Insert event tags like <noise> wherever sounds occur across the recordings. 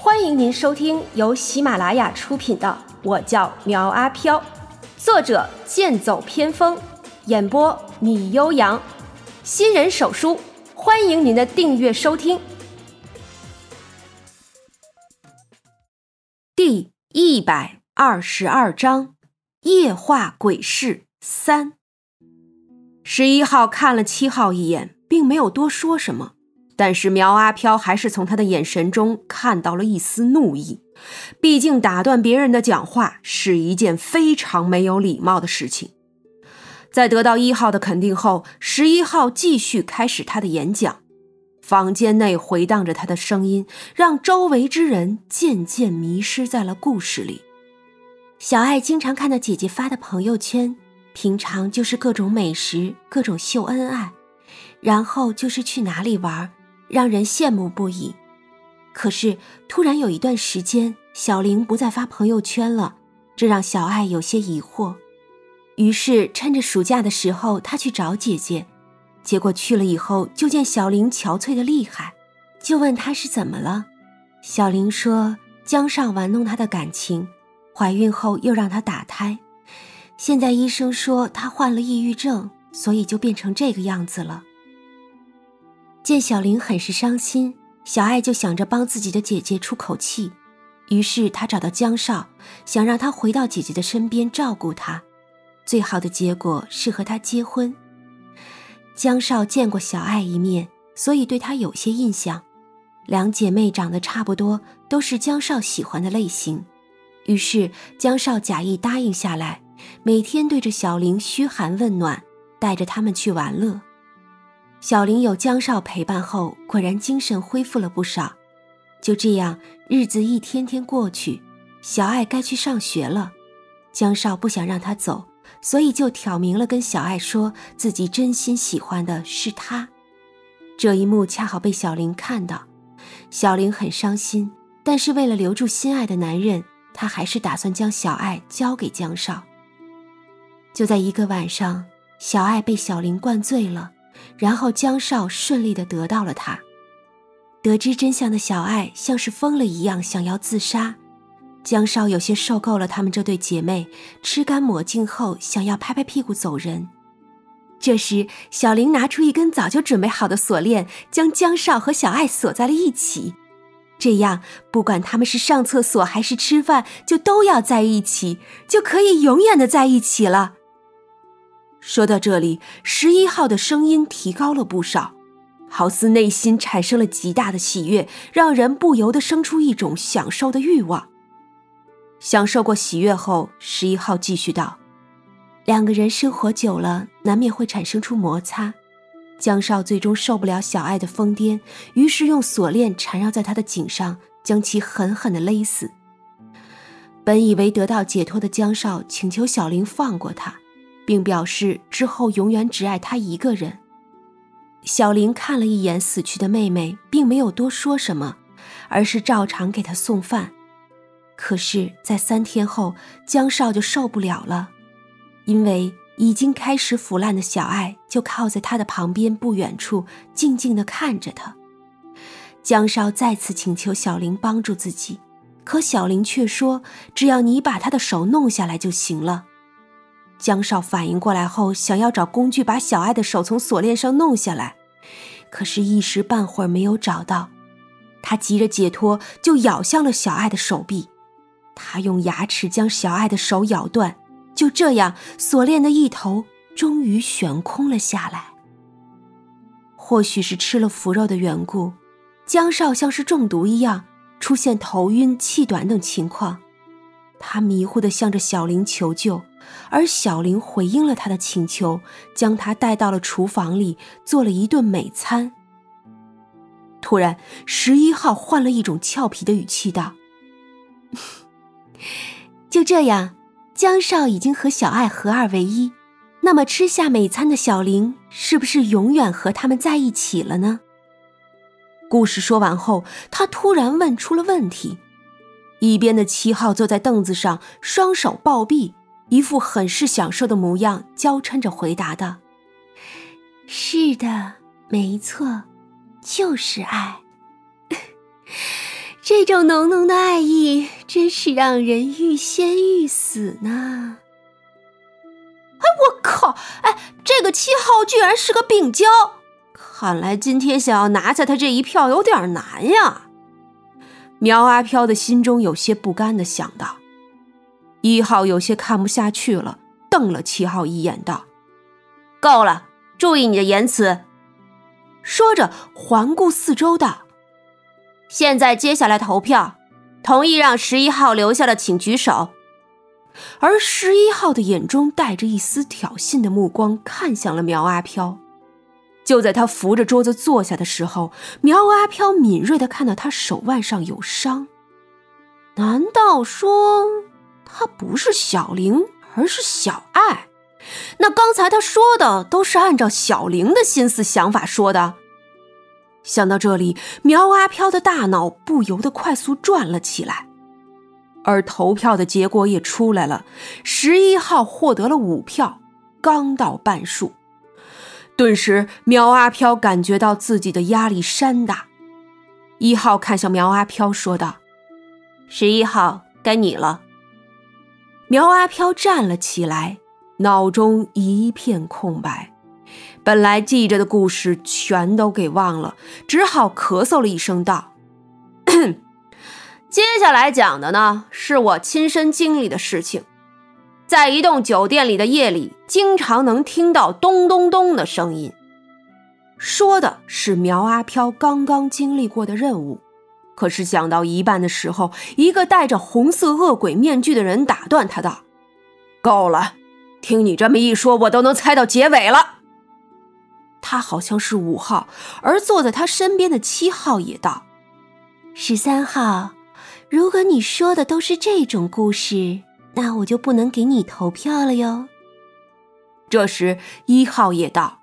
欢迎您收听由喜马拉雅出品的《我叫苗阿飘》，作者剑走偏锋，演播米悠扬，新人手书，欢迎您的订阅收听。第一百二十二章：夜话鬼事三。十一号看了七号一眼，并没有多说什么。但是苗阿飘还是从他的眼神中看到了一丝怒意，毕竟打断别人的讲话是一件非常没有礼貌的事情。在得到一号的肯定后，十一号继续开始他的演讲。房间内回荡着他的声音，让周围之人渐渐迷失在了故事里。小爱经常看到姐姐发的朋友圈，平常就是各种美食、各种秀恩爱，然后就是去哪里玩。让人羡慕不已。可是突然有一段时间，小玲不再发朋友圈了，这让小爱有些疑惑。于是趁着暑假的时候，她去找姐姐，结果去了以后，就见小玲憔悴的厉害，就问她是怎么了。小玲说江上玩弄她的感情，怀孕后又让她打胎，现在医生说她患了抑郁症，所以就变成这个样子了。见小玲很是伤心，小爱就想着帮自己的姐姐出口气，于是她找到江少，想让他回到姐姐的身边照顾她。最好的结果是和她结婚。江少见过小爱一面，所以对她有些印象。两姐妹长得差不多，都是江少喜欢的类型，于是江少假意答应下来，每天对着小玲嘘寒问暖，带着他们去玩乐。小林有江少陪伴后，果然精神恢复了不少。就这样，日子一天天过去，小爱该去上学了。江少不想让她走，所以就挑明了跟小爱说自己真心喜欢的是她。这一幕恰好被小玲看到，小玲很伤心，但是为了留住心爱的男人，她还是打算将小爱交给江少。就在一个晚上，小爱被小玲灌醉了。然后江少顺利的得到了她。得知真相的小爱像是疯了一样想要自杀。江少有些受够了他们这对姐妹，吃干抹净后想要拍拍屁股走人。这时，小玲拿出一根早就准备好的锁链，将江少和小爱锁在了一起。这样，不管他们是上厕所还是吃饭，就都要在一起，就可以永远的在一起了。说到这里，十一号的声音提高了不少，好似内心产生了极大的喜悦，让人不由得生出一种享受的欲望。享受过喜悦后，十一号继续道：“两个人生活久了，难免会产生出摩擦。江少最终受不了小爱的疯癫，于是用锁链缠绕在她的颈上，将其狠狠地勒死。本以为得到解脱的江少，请求小玲放过他。”并表示之后永远只爱他一个人。小玲看了一眼死去的妹妹，并没有多说什么，而是照常给她送饭。可是，在三天后，江少就受不了了，因为已经开始腐烂的小爱就靠在他的旁边不远处，静静地看着他。江少再次请求小玲帮助自己，可小玲却说：“只要你把他的手弄下来就行了。”江少反应过来后，想要找工具把小爱的手从锁链上弄下来，可是，一时半会儿没有找到。他急着解脱，就咬向了小爱的手臂。他用牙齿将小爱的手咬断，就这样，锁链的一头终于悬空了下来。或许是吃了腐肉的缘故，江少像是中毒一样，出现头晕、气短等情况。他迷糊地向着小玲求救。而小玲回应了他的请求，将他带到了厨房里，做了一顿美餐。突然，十一号换了一种俏皮的语气道：“ <laughs> 就这样，江少已经和小爱合二为一，那么吃下美餐的小玲，是不是永远和他们在一起了呢？”故事说完后，他突然问出了问题。一边的七号坐在凳子上，双手抱臂。一副很是享受的模样，娇嗔着回答道：“是的，没错，就是爱。<laughs> 这种浓浓的爱意，真是让人欲仙欲死呢。哎，我靠！哎，这个七号居然是个病娇，看来今天想要拿下他这一票有点难呀。苗阿飘的心中有些不甘的想到。一号有些看不下去了，瞪了七号一眼，道：“够了，注意你的言辞。”说着环顾四周道：“现在接下来投票，同意让十一号留下的请举手。”而十一号的眼中带着一丝挑衅的目光看向了苗阿飘。就在他扶着桌子坐下的时候，苗阿飘敏锐的看到他手腕上有伤。难道说他不是小玲，而是小爱？那刚才他说的都是按照小玲的心思想法说的。想到这里，苗阿飘的大脑不由得快速转了起来。而投票的结果也出来了，十一号获得了五票，刚到半数。顿时，苗阿飘感觉到自己的压力山大。一号看向苗阿飘，说道：“十一号，该你了。”苗阿飘站了起来，脑中一片空白，本来记着的故事全都给忘了，只好咳嗽了一声，道。<coughs> 接下来讲的呢，是我亲身经历的事情。在一栋酒店里的夜里，经常能听到咚咚咚的声音。说的是苗阿飘刚刚经历过的任务。可是讲到一半的时候，一个戴着红色恶鬼面具的人打断他道：“够了，听你这么一说，我都能猜到结尾了。”他好像是五号，而坐在他身边的七号也道：“十三号。”如果你说的都是这种故事，那我就不能给你投票了哟。这时，一号也道：“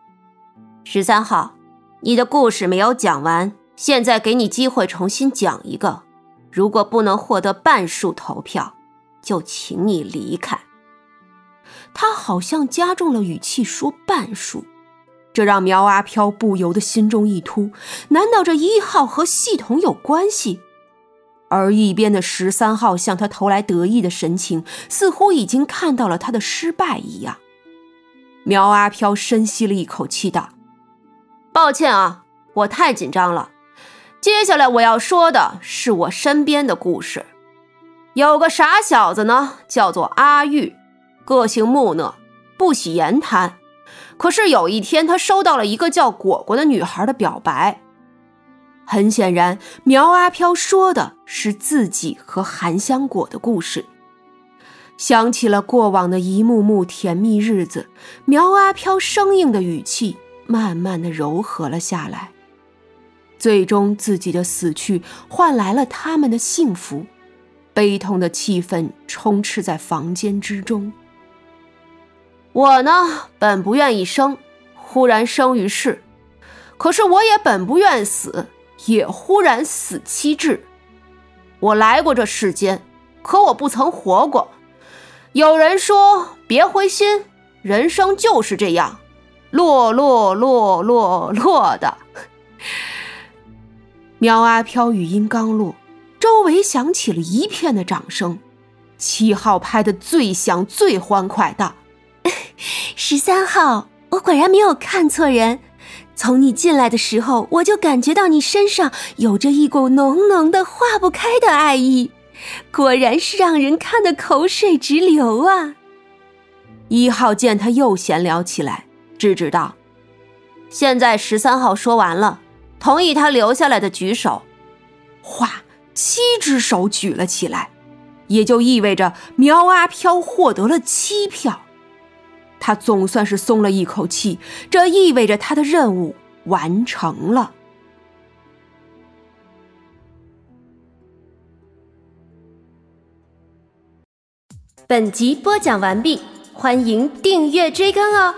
十三号，你的故事没有讲完，现在给你机会重新讲一个。如果不能获得半数投票，就请你离开。”他好像加重了语气说“半数”，这让苗阿飘不由得心中一突：难道这一号和系统有关系？而一边的十三号向他投来得意的神情，似乎已经看到了他的失败一样。苗阿飘深吸了一口气，道：“抱歉啊，我太紧张了。接下来我要说的是我身边的故事。有个傻小子呢，叫做阿玉，个性木讷，不喜言谈。可是有一天，他收到了一个叫果果的女孩的表白。”很显然，苗阿飘说的是自己和韩香果的故事。想起了过往的一幕幕甜蜜日子，苗阿飘生硬的语气慢慢的柔和了下来。最终，自己的死去换来了他们的幸福，悲痛的气氛充斥在房间之中。我呢，本不愿意生，忽然生于世；可是我也本不愿死。也忽然死期至。我来过这世间，可我不曾活过。有人说别灰心，人生就是这样，落落落落落的。苗阿飘语音刚落，周围响起了一片的掌声。七号拍的最响最欢快的：“十三号，我果然没有看错人。”从你进来的时候，我就感觉到你身上有着一股浓浓的化不开的爱意，果然是让人看得口水直流啊！一号见他又闲聊起来，制止道：“现在十三号说完了，同意他留下来的举手。”哗，七只手举了起来，也就意味着苗阿飘获得了七票。他总算是松了一口气，这意味着他的任务完成了。本集播讲完毕，欢迎订阅追更哦。